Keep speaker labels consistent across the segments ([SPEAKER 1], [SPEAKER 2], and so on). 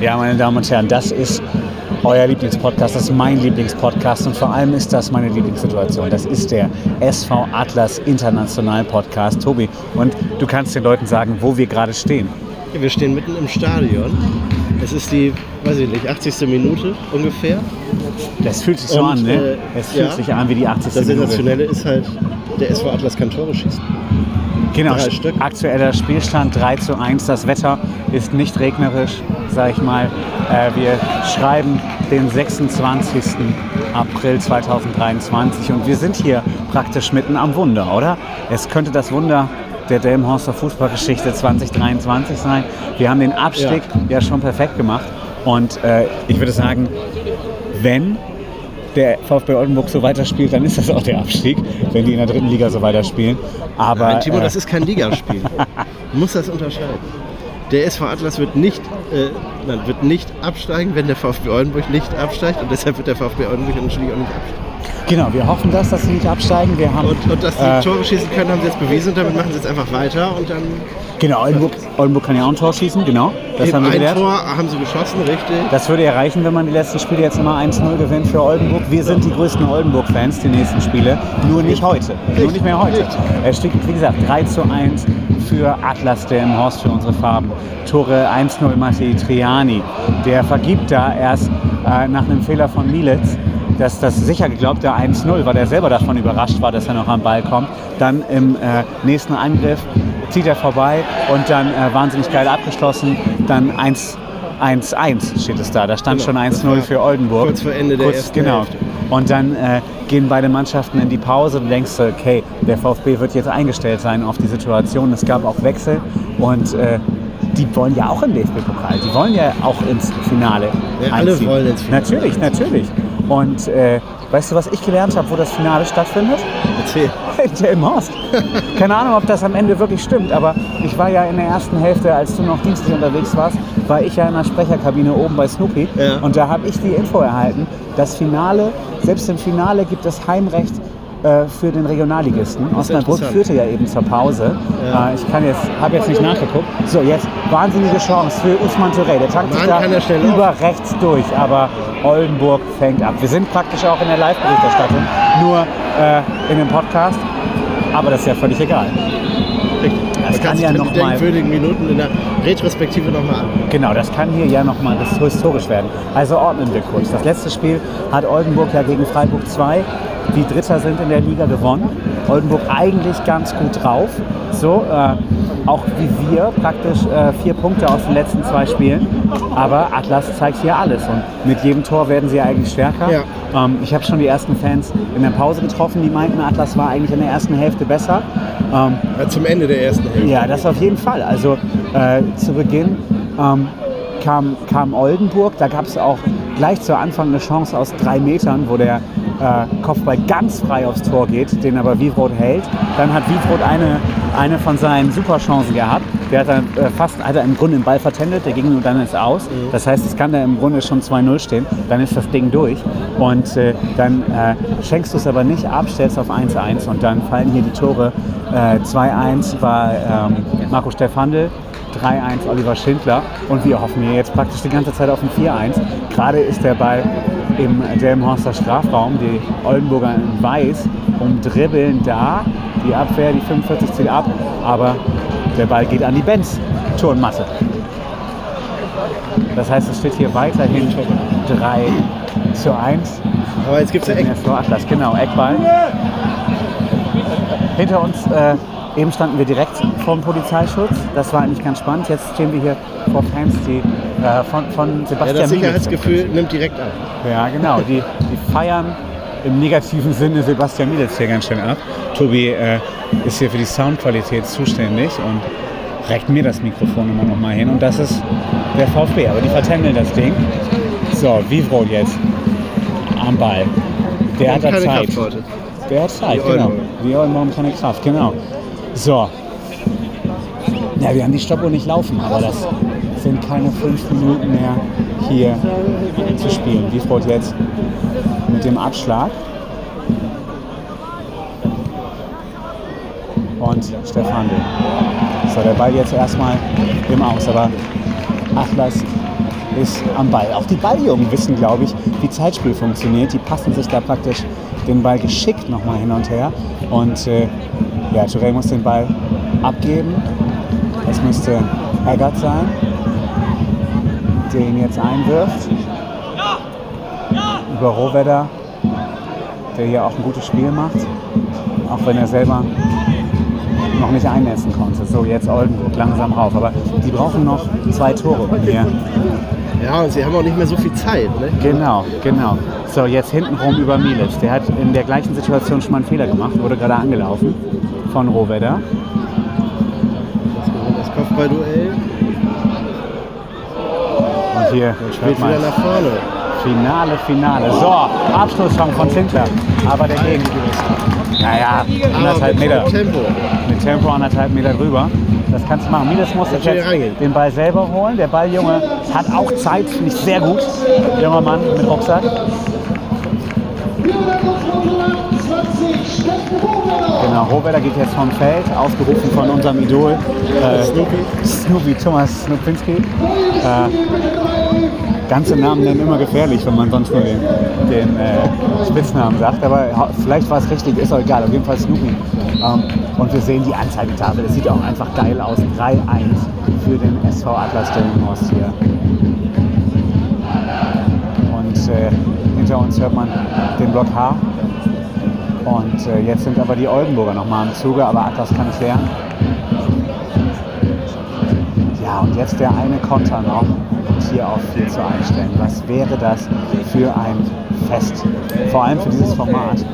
[SPEAKER 1] Ja, meine Damen und Herren, das ist euer Lieblingspodcast, das ist mein Lieblingspodcast und vor allem ist das meine Lieblingssituation. Das ist der SV Atlas International Podcast. Tobi, und du kannst den Leuten sagen, wo wir gerade stehen.
[SPEAKER 2] Ja, wir stehen mitten im Stadion. Es ist die, weiß ich nicht, 80. Minute ungefähr.
[SPEAKER 1] Das fühlt sich so
[SPEAKER 2] Und,
[SPEAKER 1] an, ne?
[SPEAKER 2] äh,
[SPEAKER 1] Es fühlt
[SPEAKER 2] ja.
[SPEAKER 1] sich an wie die 80.
[SPEAKER 2] Das
[SPEAKER 1] Minute.
[SPEAKER 2] Sensationelle ist halt, der SV Atlas kann Tore schießen.
[SPEAKER 1] Genau,
[SPEAKER 2] Drei Stück.
[SPEAKER 1] aktueller Spielstand 3 zu 1. Das Wetter ist nicht regnerisch, sag ich mal. Äh, wir schreiben den 26. April 2023 und wir sind hier praktisch mitten am Wunder, oder? Es könnte das Wunder der Delmenhorster Fußballgeschichte 2023 sein. Wir haben den Abstieg ja, schon perfekt gemacht und äh, ich würde sagen, wenn der VfB Oldenburg so weiterspielt, dann ist das auch der Abstieg, wenn die in der dritten Liga so weiterspielen. Aber
[SPEAKER 2] Nein, Timo,
[SPEAKER 1] äh,
[SPEAKER 2] das ist kein Ligaspiel. Du musst das unterscheiden. Der SV Atlas wird nicht, äh, wird nicht absteigen, wenn der VfB Oldenburg nicht absteigt. Und deshalb wird der VfB Oldenburg natürlich auch nicht absteigen.
[SPEAKER 1] Genau, wir hoffen, dass das sie nicht absteigen. Wir haben,
[SPEAKER 2] Und, und dass die
[SPEAKER 1] äh,
[SPEAKER 2] Tore schießen können, haben sie jetzt bewiesen. Und damit machen sie jetzt einfach weiter. Und dann
[SPEAKER 1] genau, Oldenburg, Oldenburg kann ja auch ein Tor schießen, genau. Das
[SPEAKER 2] eben
[SPEAKER 1] haben wir
[SPEAKER 2] ein
[SPEAKER 1] gelernt.
[SPEAKER 2] Tor haben sie geschossen, richtig.
[SPEAKER 1] Das würde ja reichen, wenn man die letzten Spiele jetzt immer 1-0 gewinnt für Oldenburg. Wir sind die größten Oldenburg-Fans, die nächsten Spiele. Nur nicht heute. Nur nicht mehr heute. Es steht, wie gesagt, 3 zu 1 für Atlas Delmenhorst, für unsere Farben. Tore 1-0 Mattei Triani. Der vergibt da erst äh, nach einem Fehler von Mielitz dass das sicher geglaubte 1-0, weil er selber davon überrascht war, dass er noch am Ball kommt. Dann im äh, nächsten Angriff zieht er vorbei und dann äh, wahnsinnig geil abgeschlossen. Dann 1 1-1 steht es da. Da stand
[SPEAKER 2] Genau,
[SPEAKER 1] schon
[SPEAKER 2] das
[SPEAKER 1] 1-0
[SPEAKER 2] war
[SPEAKER 1] für Oldenburg.
[SPEAKER 2] kurz vor Ende der ersten
[SPEAKER 1] Genau.
[SPEAKER 2] Hälfte.
[SPEAKER 1] Und dann äh, gehen beide Mannschaften in die Pause. Du denkst, okay, der VfB wird jetzt eingestellt sein auf die Situation. Es gab auch Wechsel und äh, die wollen ja auch im DFB-Pokal. Die wollen ja auch ins Finale.
[SPEAKER 2] Ja, alle wollen ins Finale
[SPEAKER 1] Natürlich, natürlich. Und äh, weißt du, was ich gelernt habe, wo das Finale stattfindet?
[SPEAKER 2] Erzähl.
[SPEAKER 1] In Delmenhorst. Keine Ahnung, ob das am Ende wirklich stimmt, aber ich war ja in der ersten Hälfte, als du noch dienstlich unterwegs warst, war ich ja in der Sprecherkabine oben bei Snoopy
[SPEAKER 2] Ja.
[SPEAKER 1] und da habe ich die Info erhalten, das Finale, selbst im Finale gibt es Heimrecht äh, für den Regionalligisten. Osnabrück führte ja eben zur Pause.
[SPEAKER 2] Ja.
[SPEAKER 1] Äh, ich kann jetzt, habe jetzt nicht nachgeguckt. So, jetzt wahnsinnige Chance für Usman Touré. Der tankt sich da
[SPEAKER 2] er
[SPEAKER 1] über rechts durch, aber Oldenburg fängt ab. Wir sind praktisch auch in der Live-Berichterstattung, nur äh, in dem Podcast. Aber das ist ja völlig egal.
[SPEAKER 2] Richtig.
[SPEAKER 1] Das
[SPEAKER 2] Man
[SPEAKER 1] kann ja noch mal-
[SPEAKER 2] denkwürdigen Minuten in der Retrospektive nochmal an.
[SPEAKER 1] Genau, das kann hier ja nochmal historisch werden. Also ordnen wir kurz. Das letzte Spiel hat Oldenburg ja gegen Freiburg 2, die Dritter sind in der Liga gewonnen. Oldenburg eigentlich ganz gut drauf. So, äh, auch wie wir, praktisch äh, vier Punkte aus den letzten zwei Spielen. Aber Atlas zeigt hier alles und mit jedem Tor werden sie ja eigentlich stärker.
[SPEAKER 2] Ja.
[SPEAKER 1] Ähm, ich habe schon die ersten Fans in der Pause getroffen, die meinten, Atlas war eigentlich in der ersten Hälfte besser. Ähm,
[SPEAKER 2] Ja, zum Ende der ersten Hälfte.
[SPEAKER 1] ja, das auf jeden Fall. Also äh, zu Beginn ähm, kam, kam Oldenburg, da gab es auch gleich zu Anfang eine Chance aus drei Metern, wo der äh, Kopfball ganz frei aufs Tor geht, den aber Wivroth hält. Dann hat Wivroth eine, eine von seinen Superchancen gehabt. Der hat dann äh, fast, hat er im Grunde den Ball vertändelt, der ging nur dann ist aus. Das heißt, es kann da im Grunde schon 2-0 stehen, dann ist das Ding durch. Und äh, dann äh, schenkst du es aber nicht ab, stellst auf 1-1 und dann fallen hier die Tore. Äh, 2-1 war ähm, Marco Stefandl, 3-1 Oliver Schindler und wir hoffen hier jetzt praktisch die ganze Zeit auf ein 4-1. Gerade ist der Ball im Delmenhorster Strafraum, die Oldenburger in Weiß umdribbeln da, die Abwehr, die 45 zieht ab, aber der Ball geht an die Benz Turnmatte. Das heißt, es steht hier weiterhin 3 zu 1
[SPEAKER 2] Aber jetzt gibt es ja
[SPEAKER 1] Atlas, genau, Eckball. Hinter uns, äh, eben standen wir direkt vom Polizeischutz. Das war eigentlich ganz spannend. Jetzt stehen wir hier vor Fans, die äh, von, von
[SPEAKER 2] Ja,
[SPEAKER 1] Sebastian
[SPEAKER 2] das
[SPEAKER 1] Mielitz
[SPEAKER 2] Sicherheitsgefühl nimmt direkt ab.
[SPEAKER 1] ja, genau. Die, die feiern im negativen Sinne Sebastian Mielitz hier ganz schön ab. Tobi äh, ist hier für die Soundqualität zuständig und reicht mir das Mikrofon immer noch mal hin. Und das ist der VfB, aber die vertändeln das Ding. So, Vivro jetzt am Ball. Der hat da Zeit.
[SPEAKER 2] Kraft heute.
[SPEAKER 1] Der hat Zeit,
[SPEAKER 2] Die
[SPEAKER 1] genau. Die haben keine Kraft, genau. So. Ja, wir haben die Stoppuhr nicht laufen, aber das sind keine fünf Minuten mehr hier zu spielen. Wiesbrot jetzt mit dem Abschlag. Und Stefan So, der Ball jetzt erstmal im Aus, aber Atlas ist am Ball. Auch die Balljungen wissen, glaube ich, wie Zeitspiel funktioniert. Die passen sich da praktisch den Ball geschickt nochmal hin und her. Und äh, ja, Touré muss den Ball abgeben. Das müsste Eggert sein, der ihn jetzt einwirft. Über Rohwedder, der hier auch ein gutes Spiel macht, auch wenn er selber noch nicht einnässen konnte. So, jetzt Oldenburg, langsam rauf. Aber die brauchen noch zwei Tore hier.
[SPEAKER 2] Ja, und sie haben auch nicht mehr so viel Zeit. Ne?
[SPEAKER 1] Genau, genau. So, jetzt hintenrum über Mielitz. Der hat in der gleichen Situation schon mal einen Fehler gemacht, wurde gerade angelaufen von Rohwedder.
[SPEAKER 2] Das das Kopfballduell.
[SPEAKER 1] Und hier
[SPEAKER 2] spielt wieder nach vorne.
[SPEAKER 1] Finale, Finale. So, Abschlusschance von Zinkler. Aber der Gegengerüst. Naja, anderthalb
[SPEAKER 2] mit
[SPEAKER 1] Meter.
[SPEAKER 2] Tempo.
[SPEAKER 1] Mit Tempo anderthalb Meter drüber. Das kannst du machen. Miles muss jetzt den Ball selber holen. Der Balljunge hat auch Zeit, finde ich sehr gut. Junger Mann mit Rucksack. Genau, Rohwedder geht jetzt vom Feld, aufgerufen von unserem Idol äh,
[SPEAKER 2] Snoopy.
[SPEAKER 1] Snoopy, Thomas Snupinski. Äh, ganze Namen nennen immer gefährlich, wenn man sonst nur den, den äh, Spitznamen sagt. Aber vielleicht war es richtig, ist auch egal. Auf jeden Fall Snoopy. Ähm, und wir sehen die Anzeigetafel. Es sieht auch einfach geil aus. 3-1 für den SV Atlas Delmenhorst hier. Und äh, hinter uns hört man den Block H. Und äh, jetzt sind aber die Oldenburger nochmal am Zuge, aber Atlas kann nicht lernen. Ja, und jetzt der eine Konter noch und hier auf 4 zu 1 stellen. Was wäre das für ein Fest? Vor allem für dieses Format.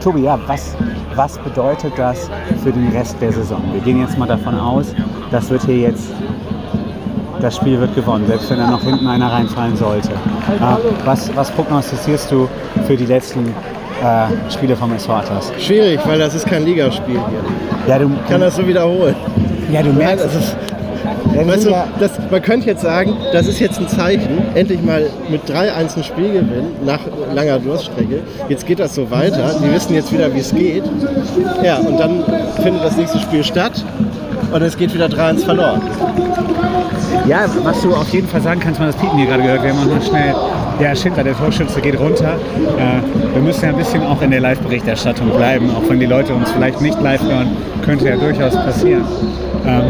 [SPEAKER 1] Tobi, ja, was, was bedeutet das für den Rest der Saison? Wir gehen jetzt mal davon aus, das wird hier jetzt, das Spiel wird gewonnen, selbst wenn da noch hinten einer reinfallen sollte. Äh, was, was prognostizierst du für die letzten äh, Spiele vom SV Atlas?
[SPEAKER 2] Schwierig, weil das ist kein Ligaspiel hier.
[SPEAKER 1] Ja, du,
[SPEAKER 2] Ich kann das so wiederholen.
[SPEAKER 1] ja, du
[SPEAKER 2] Nein,
[SPEAKER 1] merkst,
[SPEAKER 2] das ist,
[SPEAKER 1] ja,
[SPEAKER 2] weißt du, das, man könnte jetzt sagen, das ist jetzt ein Zeichen, endlich mal mit 3-1 ein Spiel gewinnen, nach langer Durststrecke. Jetzt geht das so weiter, die wissen jetzt wieder, wie es geht. Ja, und dann findet das nächste Spiel statt und es geht wieder 3-1 verloren.
[SPEAKER 1] Ja, was du auf jeden Fall sagen kannst, man das Piepen hier gerade gehört, wir haben auch noch schnell, der Schindler, der Torschütze, geht runter. Äh, wir müssen ja ein bisschen auch in der Live-Berichterstattung bleiben, auch wenn die Leute uns vielleicht nicht live hören, könnte ja durchaus passieren. Ähm,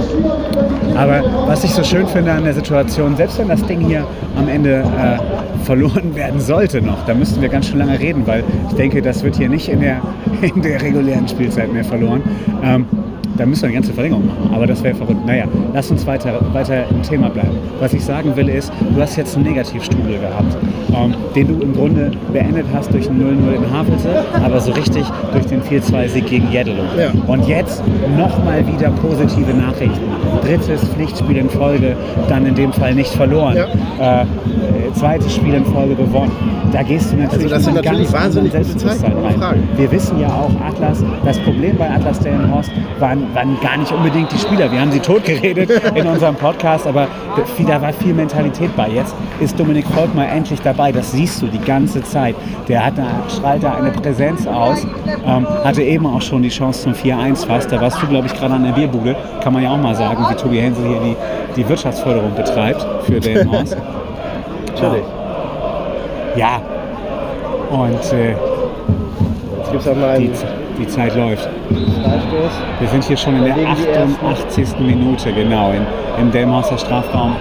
[SPEAKER 1] aber was ich so schön finde an der Situation, selbst wenn das Ding hier am Ende äh, verloren werden sollte noch, da müssten wir ganz schön lange reden, weil ich denke, das wird hier nicht in der, in der regulären Spielzeit mehr verloren. Ähm, da müssen wir eine ganze Verlängerung machen, aber das wäre verrückt. Naja, lass uns weiter, weiter im Thema bleiben. Was ich sagen will ist, du hast jetzt einen Negativstrudel gehabt, ähm, den du im Grunde beendet hast durch ein 0-0 in Havelse, aber so richtig durch den 4-2-Sieg gegen Jeddelo.
[SPEAKER 2] Ja.
[SPEAKER 1] Und jetzt nochmal wieder positive Nachrichten. Drittes Pflichtspiel in Folge, dann in dem Fall nicht verloren.
[SPEAKER 2] Ja.
[SPEAKER 1] Äh, zweites Spiel in Folge gewonnen. Da gehst du natürlich
[SPEAKER 2] Also das sind natürlich wahnsinnig
[SPEAKER 1] Selbstbewusstsein rein. Wir wissen ja auch, Atlas, das Problem bei Atlas Delmenhorst waren, waren gar nicht unbedingt die Spieler. Wir haben sie totgeredet in unserem Podcast, aber da war viel Mentalität bei. Jetzt ist Dominik Volkmar endlich dabei. Das siehst du die ganze Zeit. Der hat da, strahlt da eine Präsenz aus. Ähm, hatte eben auch schon die Chance zum 4-1 fast. Da warst du, glaube ich, gerade an der Bierbude. Kann man ja auch mal sagen, wie Tobi Hensel hier die, die Wirtschaftsförderung betreibt für Delmenhorst.
[SPEAKER 2] Natürlich.
[SPEAKER 1] Ja. Und äh,
[SPEAKER 2] Jetzt gibt es auch mal
[SPEAKER 1] die,
[SPEAKER 2] einen
[SPEAKER 1] die Zeit läuft.
[SPEAKER 2] Freistoß.
[SPEAKER 1] Wir sind hier schon in der
[SPEAKER 2] Dann legen die ersten.
[SPEAKER 1] 88. Minute, genau, in, im Delmhorster Strafraum.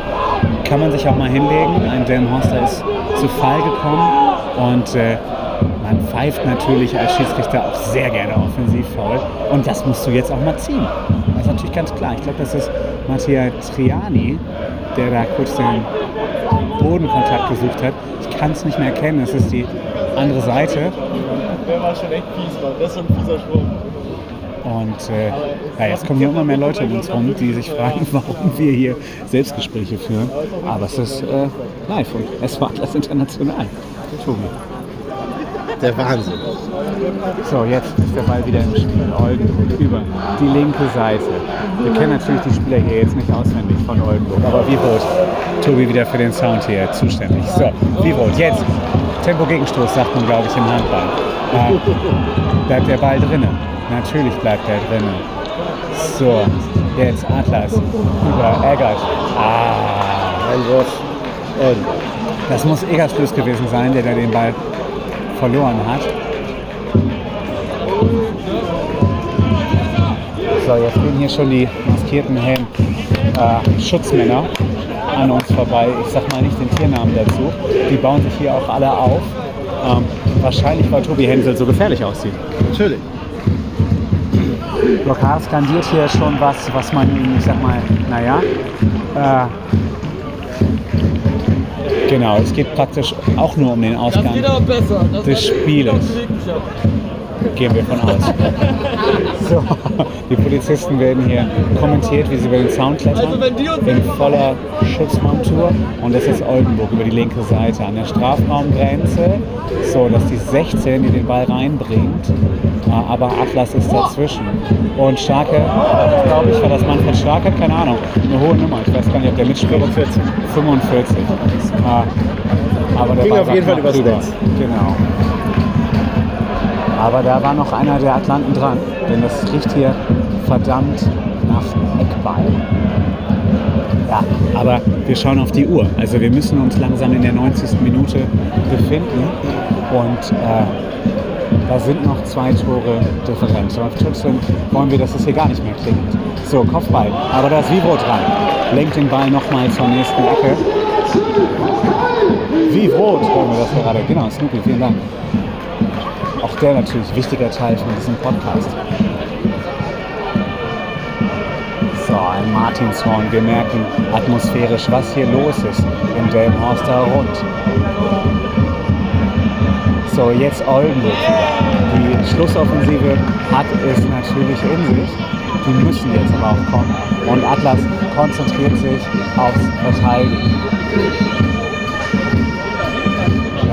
[SPEAKER 1] Kann man sich auch mal hinlegen. Ein Delmhorster ist zu Fall gekommen und äh, man pfeift natürlich als Schiedsrichter auch sehr gerne offensiv faul. Und das musst du jetzt auch mal ziehen. Das ist natürlich ganz klar. Ich glaube, das ist Mattia Triani, der da kurz den Bodenkontakt gesucht hat. Ich kann es nicht mehr erkennen, es ist die andere Seite.
[SPEAKER 3] Der war schon echt fies, Mann. Das ist ein fieser Sprung.
[SPEAKER 1] Und äh, ja, jetzt kommen hier immer mehr Leute um uns rum, die sich fragen, warum wir hier Selbstgespräche führen. Aber es ist äh, live und es war Atlas International. Tobi.
[SPEAKER 2] Der Wahnsinn.
[SPEAKER 1] So, jetzt ist der Ball wieder im Spiel. Oldenburg über die linke Seite. Wir kennen natürlich die Spieler hier jetzt nicht auswendig von Oldenburg, aber Vivot, Tobi wieder für den Sound hier zuständig. So, Vivot, jetzt Tempo-Gegenstoß, sagt man, glaube ich, im Handball. Äh, bleibt der Ball drinnen? Natürlich bleibt er drinnen. So, jetzt Atlas über Eggert. Ah.
[SPEAKER 2] Und
[SPEAKER 1] Das muss Egerstöß gewesen sein, der da den Ball verloren hat. So, jetzt gehen hier schon die maskierten Helm äh, Schutzmänner an uns vorbei. Ich sag mal nicht den Tiernamen dazu. Die bauen sich hier auch alle auf. Ähm, wahrscheinlich, weil Tobi Hensel so gefährlich aussieht.
[SPEAKER 2] natürlich.
[SPEAKER 1] Lokal skandiert hier schon was, was man ich sag mal, naja. Äh, genau, es geht praktisch auch nur um den Ausgang.
[SPEAKER 3] Das geht aber besser. Das
[SPEAKER 1] des Spieles. Gehen wir von aus. So, die Polizisten werden hier kommentiert, wie sie über den Zaun klettern.
[SPEAKER 3] Also
[SPEAKER 1] in voller Schutzmontur. Und das ist Oldenburg über die linke Seite an der Strafraumgrenze. So, dass die 16, die den Ball reinbringt. Äh, Aber Atlas ist dazwischen. Und Starke, glaube ich, war das Manfred Starke, keine Ahnung. Eine hohe Nummer. Ich weiß gar nicht, ob der mitspielt.
[SPEAKER 2] 45.
[SPEAKER 1] 45. Äh, Aber der
[SPEAKER 2] Ging
[SPEAKER 1] Ball
[SPEAKER 2] auf jeden Fall übers. Netz.
[SPEAKER 1] Genau. Aber da war noch einer der Atlanten dran, denn das riecht hier verdammt nach Eckball. Ja, aber wir schauen auf die Uhr. Also wir müssen uns langsam in der 90. Minute befinden und äh, da sind noch zwei Tore Differenz. Und trotzdem wollen wir, dass es hier gar nicht mehr klingt. So, Kopfball. Aber da ist Vibro dran. Lenkt den Ball nochmal zur nächsten Ecke. Vibro, hören wir das gerade. Genau, Snoopy, vielen Dank. Auch der natürlich wichtiger Teil von diesem Podcast. So, ein Martinshorn. Wir merken atmosphärisch, was hier los ist im Delmhorster Rund. So, jetzt Oldenburg. Die Schlussoffensive hat es natürlich in sich. Die müssen jetzt aber auch kommen. Und Atlas konzentriert sich aufs Verteidigen.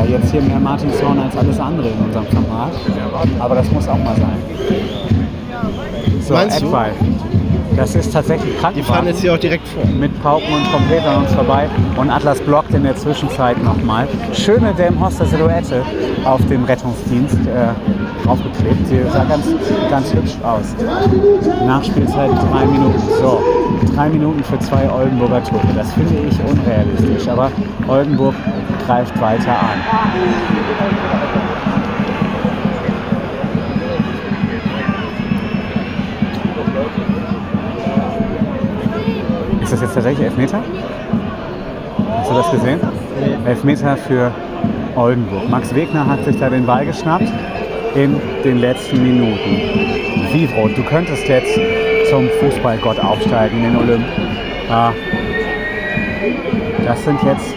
[SPEAKER 1] Ja, jetzt hier mehr Martinshorn als alles andere in unserem Format. Aber das muss auch mal sein. So,
[SPEAKER 2] Meinst du?
[SPEAKER 1] Eckball. Das ist tatsächlich
[SPEAKER 2] Die fahren jetzt hier auch direkt vor.
[SPEAKER 1] mit Pauken und Trompeten an uns vorbei und Atlas blockt in der Zwischenzeit nochmal. Schöne Delmhorster Silhouette auf dem Rettungsdienst äh, draufgeklebt. Sie sah ganz, ganz hübsch aus. Nachspielzeit drei Minuten. So, drei Minuten für zwei Oldenburger Tore. Das finde ich unrealistisch, aber Oldenburg greift weiter an. Ist das jetzt tatsächlich Elfmeter? Hast du das gesehen? Elfmeter für Oldenburg. Max Wegner hat sich da den Ball geschnappt in den letzten Minuten. Vivro, du könntest jetzt zum Fußballgott aufsteigen in den Olymp. Ah, das sind jetzt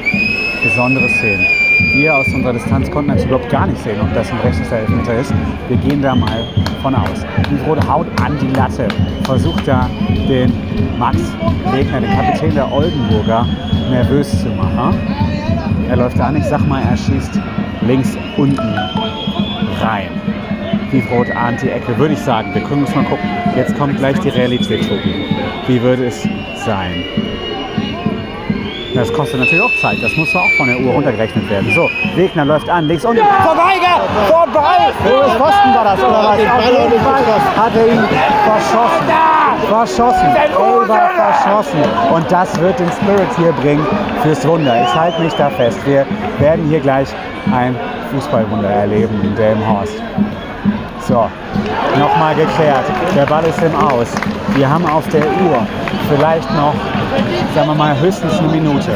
[SPEAKER 1] besondere Szenen. Wir aus unserer Distanz konnten natürlich überhaupt gar nicht sehen, ob das ein rechter Elfmeter ist. Wir gehen da mal von aus. Vivro haut an die Latte, versucht da den Max Wegner, den Kapitän der Oldenburger, nervös zu machen. Er läuft da nicht, sag mal, er schießt links unten rein. Ahnt die Ecke, würde ich sagen. Wir können uns mal gucken. Jetzt kommt gleich die Realität, Tobi. Wie würde es sein? Das kostet natürlich auch Zeit. Das muss auch von der Uhr runtergerechnet werden. So, Wegner läuft an, links unten. Vorbei! Vorbei! Louis Pfosten war das, oder was? Auf jeden Fall hat er ihn verschossen. Verschossen. Elber verschossen. Und das wird den Spirit hier bringen fürs Wunder. Ich halte mich da fest. Wir werden hier gleich ein Fußballwunder erleben in Delmenhorst. So, nochmal geklärt. Der Ball ist im Aus. Wir haben auf der Uhr vielleicht noch, sagen wir mal, höchstens eine Minute.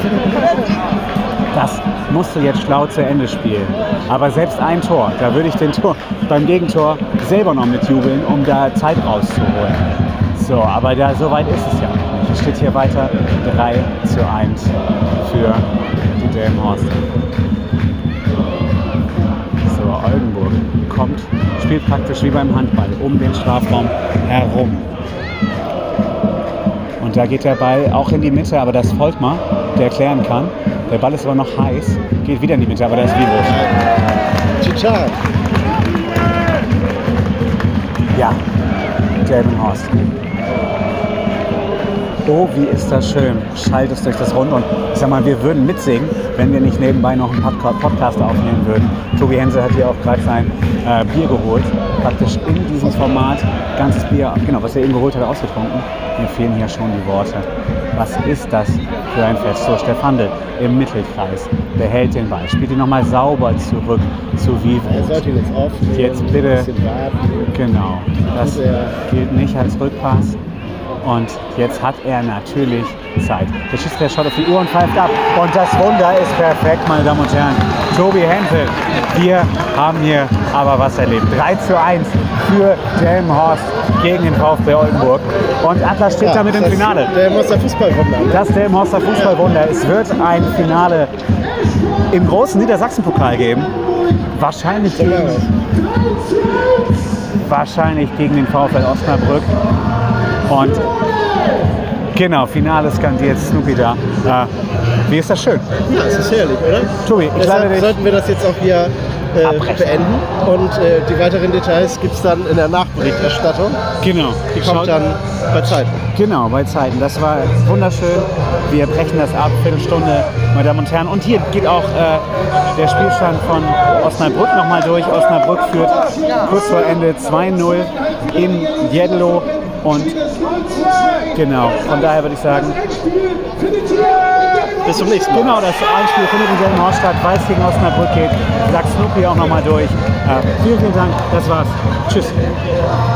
[SPEAKER 1] Das musst du jetzt schlau zu Ende spielen. Aber selbst ein Tor, da würde ich den Tor beim Gegentor selber noch mitjubeln, um da Zeit rauszuholen. So, aber da, so weit ist es ja. Es steht hier weiter 3 zu 1 für die Delmenhorst. Oldenburg kommt, spielt praktisch wie beim Handball um den Strafraum herum. Und da geht der Ball auch in die Mitte, aber das Volkmar, der klären kann. Der Ball ist aber noch heiß, geht wieder in die Mitte, aber da ist Vibro.
[SPEAKER 2] Titan.
[SPEAKER 1] Ja, Delmenhorst. Oh, wie ist das schön. Schallt es durch das Rund. Und ich sag mal, wir würden mitsingen, wenn wir nicht nebenbei noch einen Podca- Podcast aufnehmen würden. Tobi Hense hat hier auch gerade sein äh, Bier geholt. Praktisch in diesem Format ganzes Bier, genau, was er eben geholt hat, ausgetrunken. Mir fehlen hier schon die Worte. Was ist das für ein Fest? So, Stefandel im Mittelkreis behält den Ball, spielt ihn nochmal sauber zurück zu
[SPEAKER 2] Er
[SPEAKER 1] Vivro.
[SPEAKER 2] sollte jetzt aufnehmen.
[SPEAKER 1] Jetzt bitte.
[SPEAKER 2] Warten.
[SPEAKER 1] Genau, das
[SPEAKER 2] er-
[SPEAKER 1] gilt nicht als Rückpass. Und jetzt hat er natürlich Zeit. Der Schiedsrichter schaut auf die Uhr und pfeift ab. Und das Wunder ist perfekt, meine Damen und Herren. Tobi Hensel, wir haben hier aber was erlebt. 3 zu 1 für Delmenhorst gegen den VfB Oldenburg. Und Atlas steht damit im Finale.
[SPEAKER 2] Der Fußballwunder.
[SPEAKER 1] Das Delmenhorster Fußballwunder. Es wird ein Finale im großen Niedersachsen-Pokal geben. Wahrscheinlich
[SPEAKER 2] So
[SPEAKER 1] gegen, wahrscheinlich gegen den VfL Osnabrück. Und genau, Finale skandiert Snoopy da. Äh, wie ist das schön?
[SPEAKER 2] Ja, es ist herrlich, oder?
[SPEAKER 1] Tobi, ich lade dich.
[SPEAKER 2] sollten wir das jetzt auch hier äh, beenden. Und äh, die weiteren Details gibt es dann in der Nachberichterstattung.
[SPEAKER 1] Genau.
[SPEAKER 2] Die kommt
[SPEAKER 1] Schaut-
[SPEAKER 2] dann bei Zeiten.
[SPEAKER 1] Genau, bei Zeiten. Das war wunderschön. Wir brechen das ab, Viertelstunde, meine Damen und Herren. Und hier geht auch äh, der Spielstand von Osnabrück nochmal durch. Osnabrück führt kurz vor Ende 2-0 in Jedlo. Und genau, von daher würde ich sagen,
[SPEAKER 2] Bis zum nächsten Mal.
[SPEAKER 1] genau, das Einspiel findet in Delmenhorst statt, weil es gegen Osnabrück geht. Sagt Snoopy auch nochmal durch. Äh, vielen, vielen Dank. Das war's. Tschüss.